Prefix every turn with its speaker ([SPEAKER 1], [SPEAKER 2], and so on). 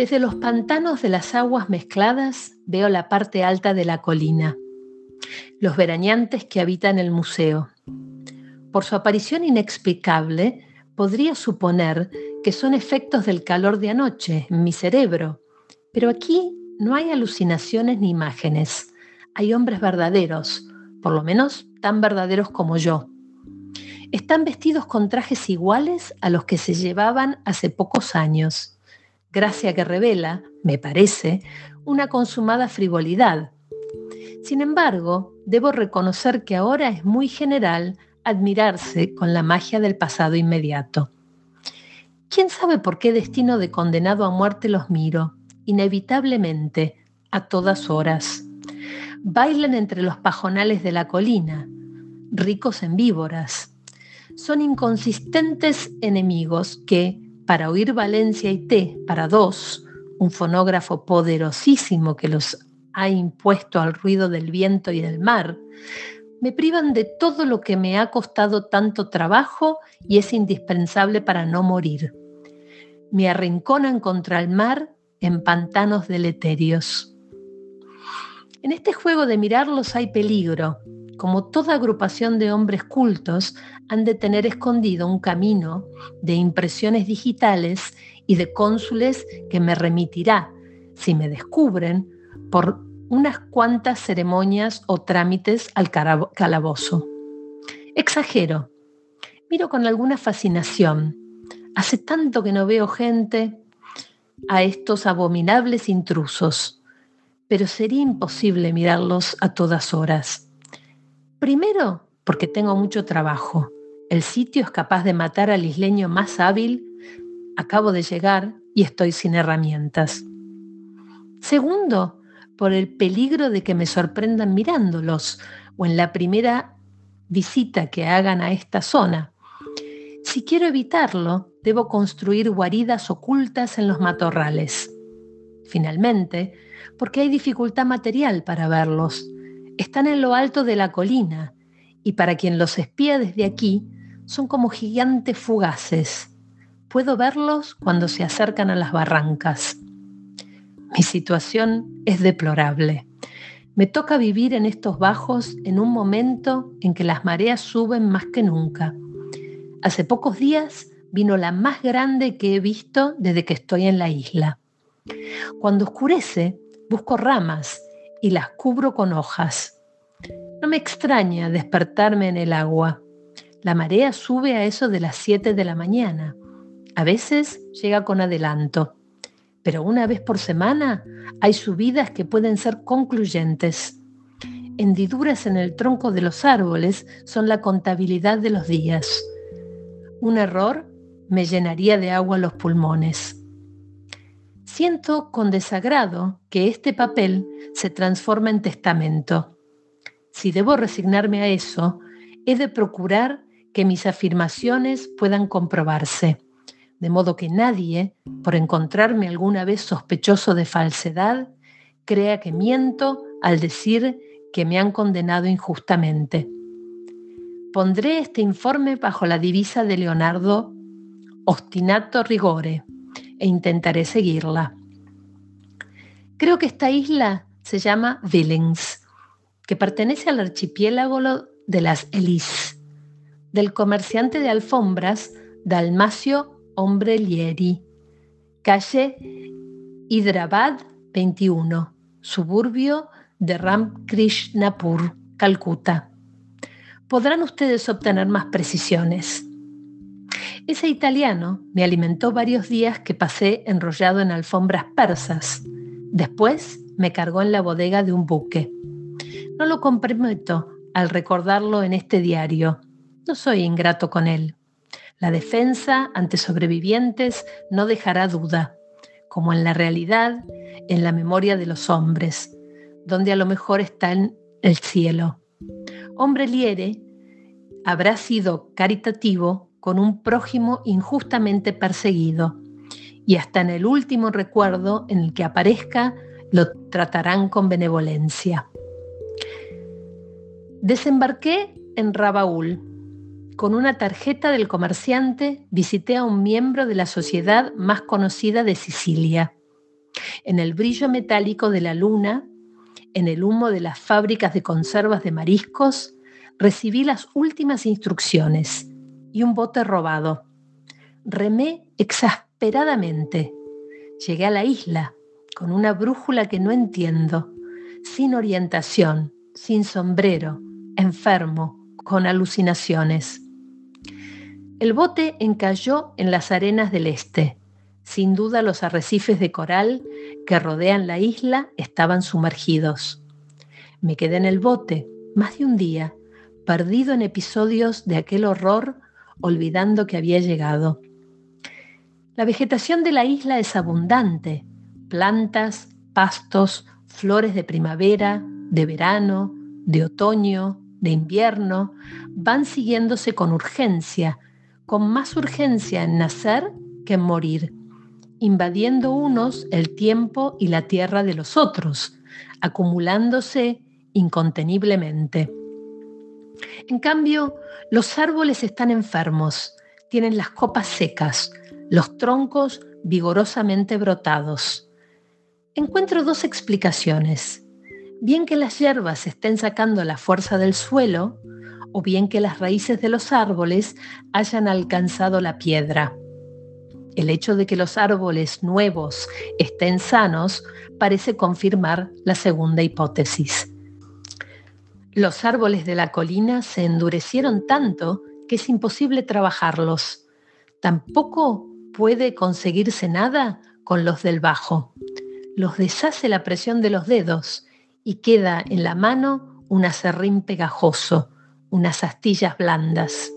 [SPEAKER 1] Desde los pantanos de las aguas mezcladas veo la parte alta de la colina, los verañantes que habitan el museo. Por su aparición inexplicable, podría suponer que son efectos del calor de anoche en mi cerebro, pero aquí no hay alucinaciones ni imágenes. Hay hombres verdaderos, por lo menos tan verdaderos como yo. Están vestidos con trajes iguales a los que se llevaban hace pocos años, gracia que revela, me parece, una consumada frivolidad. Sin embargo, debo reconocer que ahora es muy general admirarse con la magia del pasado inmediato. ¿Quién sabe por qué destino de condenado a muerte los miro? Inevitablemente, a todas horas. Bailan entre los pajonales de la colina, ricos en víboras. Son inconsistentes enemigos que, para oír Valencia y Té para dos, un fonógrafo poderosísimo que los ha impuesto al ruido del viento y del mar, me privan de todo lo que me ha costado tanto trabajo y es indispensable para no morir. Me arrinconan contra el mar en pantanos deleterios. En este juego de mirarlos hay peligro. Como toda agrupación de hombres cultos, han de tener escondido un camino de impresiones digitales y de cónsules que me remitirá, si me descubren, por unas cuantas ceremonias o trámites al calabozo. Exagero. Miro con alguna fascinación. Hace tanto que no veo gente a estos abominables intrusos, pero sería imposible mirarlos a todas horas. Primero, porque tengo mucho trabajo. El sitio es capaz de matar al isleño más hábil. Acabo de llegar y estoy sin herramientas. Segundo, por el peligro de que me sorprendan mirándolos o en la primera visita que hagan a esta zona. Si quiero evitarlo, debo construir guaridas ocultas en los matorrales. Finalmente, porque hay dificultad material para verlos. Están en lo alto de la colina y para quien los espía desde aquí, son como gigantes fugaces. Puedo verlos cuando se acercan a las barrancas. Mi situación es deplorable. Me toca vivir en estos bajos en un momento en que las mareas suben más que nunca. Hace pocos días vino la más grande que he visto desde que estoy en la isla. Cuando oscurece, busco ramas y las cubro con hojas. No me extraña despertarme en el agua. La marea sube a eso de las 7 de la mañana. A veces llega con adelanto pero una vez por semana hay subidas que pueden ser concluyentes. Hendiduras en el tronco de los árboles son la contabilidad de los días. Un error me llenaría de agua los pulmones. Siento con desagrado que este papel se transforma en testamento. Si debo resignarme a eso, he de procurar que mis afirmaciones puedan comprobarse de modo que nadie, por encontrarme alguna vez sospechoso de falsedad, crea que miento al decir que me han condenado injustamente. Pondré este informe bajo la divisa de Leonardo Ostinato Rigore e intentaré seguirla. Creo que esta isla se llama Villings, que pertenece al archipiélago de las Elis, del comerciante de alfombras Dalmacio Hombre Lieri, calle Hyderabad 21, suburbio de Ramkrishnapur, Calcuta. Podrán ustedes obtener más precisiones. Ese italiano me alimentó varios días que pasé enrollado en alfombras persas. Después me cargó en la bodega de un buque. No lo comprometo al recordarlo en este diario. No soy ingrato con él. La defensa ante sobrevivientes no dejará duda, como en la realidad, en la memoria de los hombres, donde a lo mejor está en el cielo. Hombre liere habrá sido caritativo con un prójimo injustamente perseguido, y hasta en el último recuerdo en el que aparezca lo tratarán con benevolencia. Desembarqué en Rabaul, con una tarjeta del comerciante visité a un miembro de la sociedad más conocida de Sicilia. En el brillo metálico de la luna, en el humo de las fábricas de conservas de mariscos, recibí las últimas instrucciones y un bote robado. Remé exasperadamente. Llegué a la isla con una brújula que no entiendo, sin orientación, sin sombrero, enfermo, con alucinaciones. El bote encalló en las arenas del este. Sin duda los arrecifes de coral que rodean la isla estaban sumergidos. Me quedé en el bote más de un día, perdido en episodios de aquel horror, olvidando que había llegado. La vegetación de la isla es abundante, plantas, pastos, flores de primavera, de verano, de otoño, de invierno, van siguiéndose con urgencia, con más urgencia en nacer que en morir, invadiendo unos el tiempo y la tierra de los otros, acumulándose inconteniblemente. En cambio, los árboles están enfermos, tienen las copas secas, los troncos vigorosamente brotados. Encuentro dos explicaciones. Bien que las hierbas estén sacando la fuerza del suelo, o bien que las raíces de los árboles hayan alcanzado la piedra. El hecho de que los árboles nuevos estén sanos parece confirmar la segunda hipótesis. Los árboles de la colina se endurecieron tanto que es imposible trabajarlos. Tampoco puede conseguirse nada con los del bajo. Los deshace la presión de los dedos y queda en la mano un acerrín pegajoso, unas astillas blandas.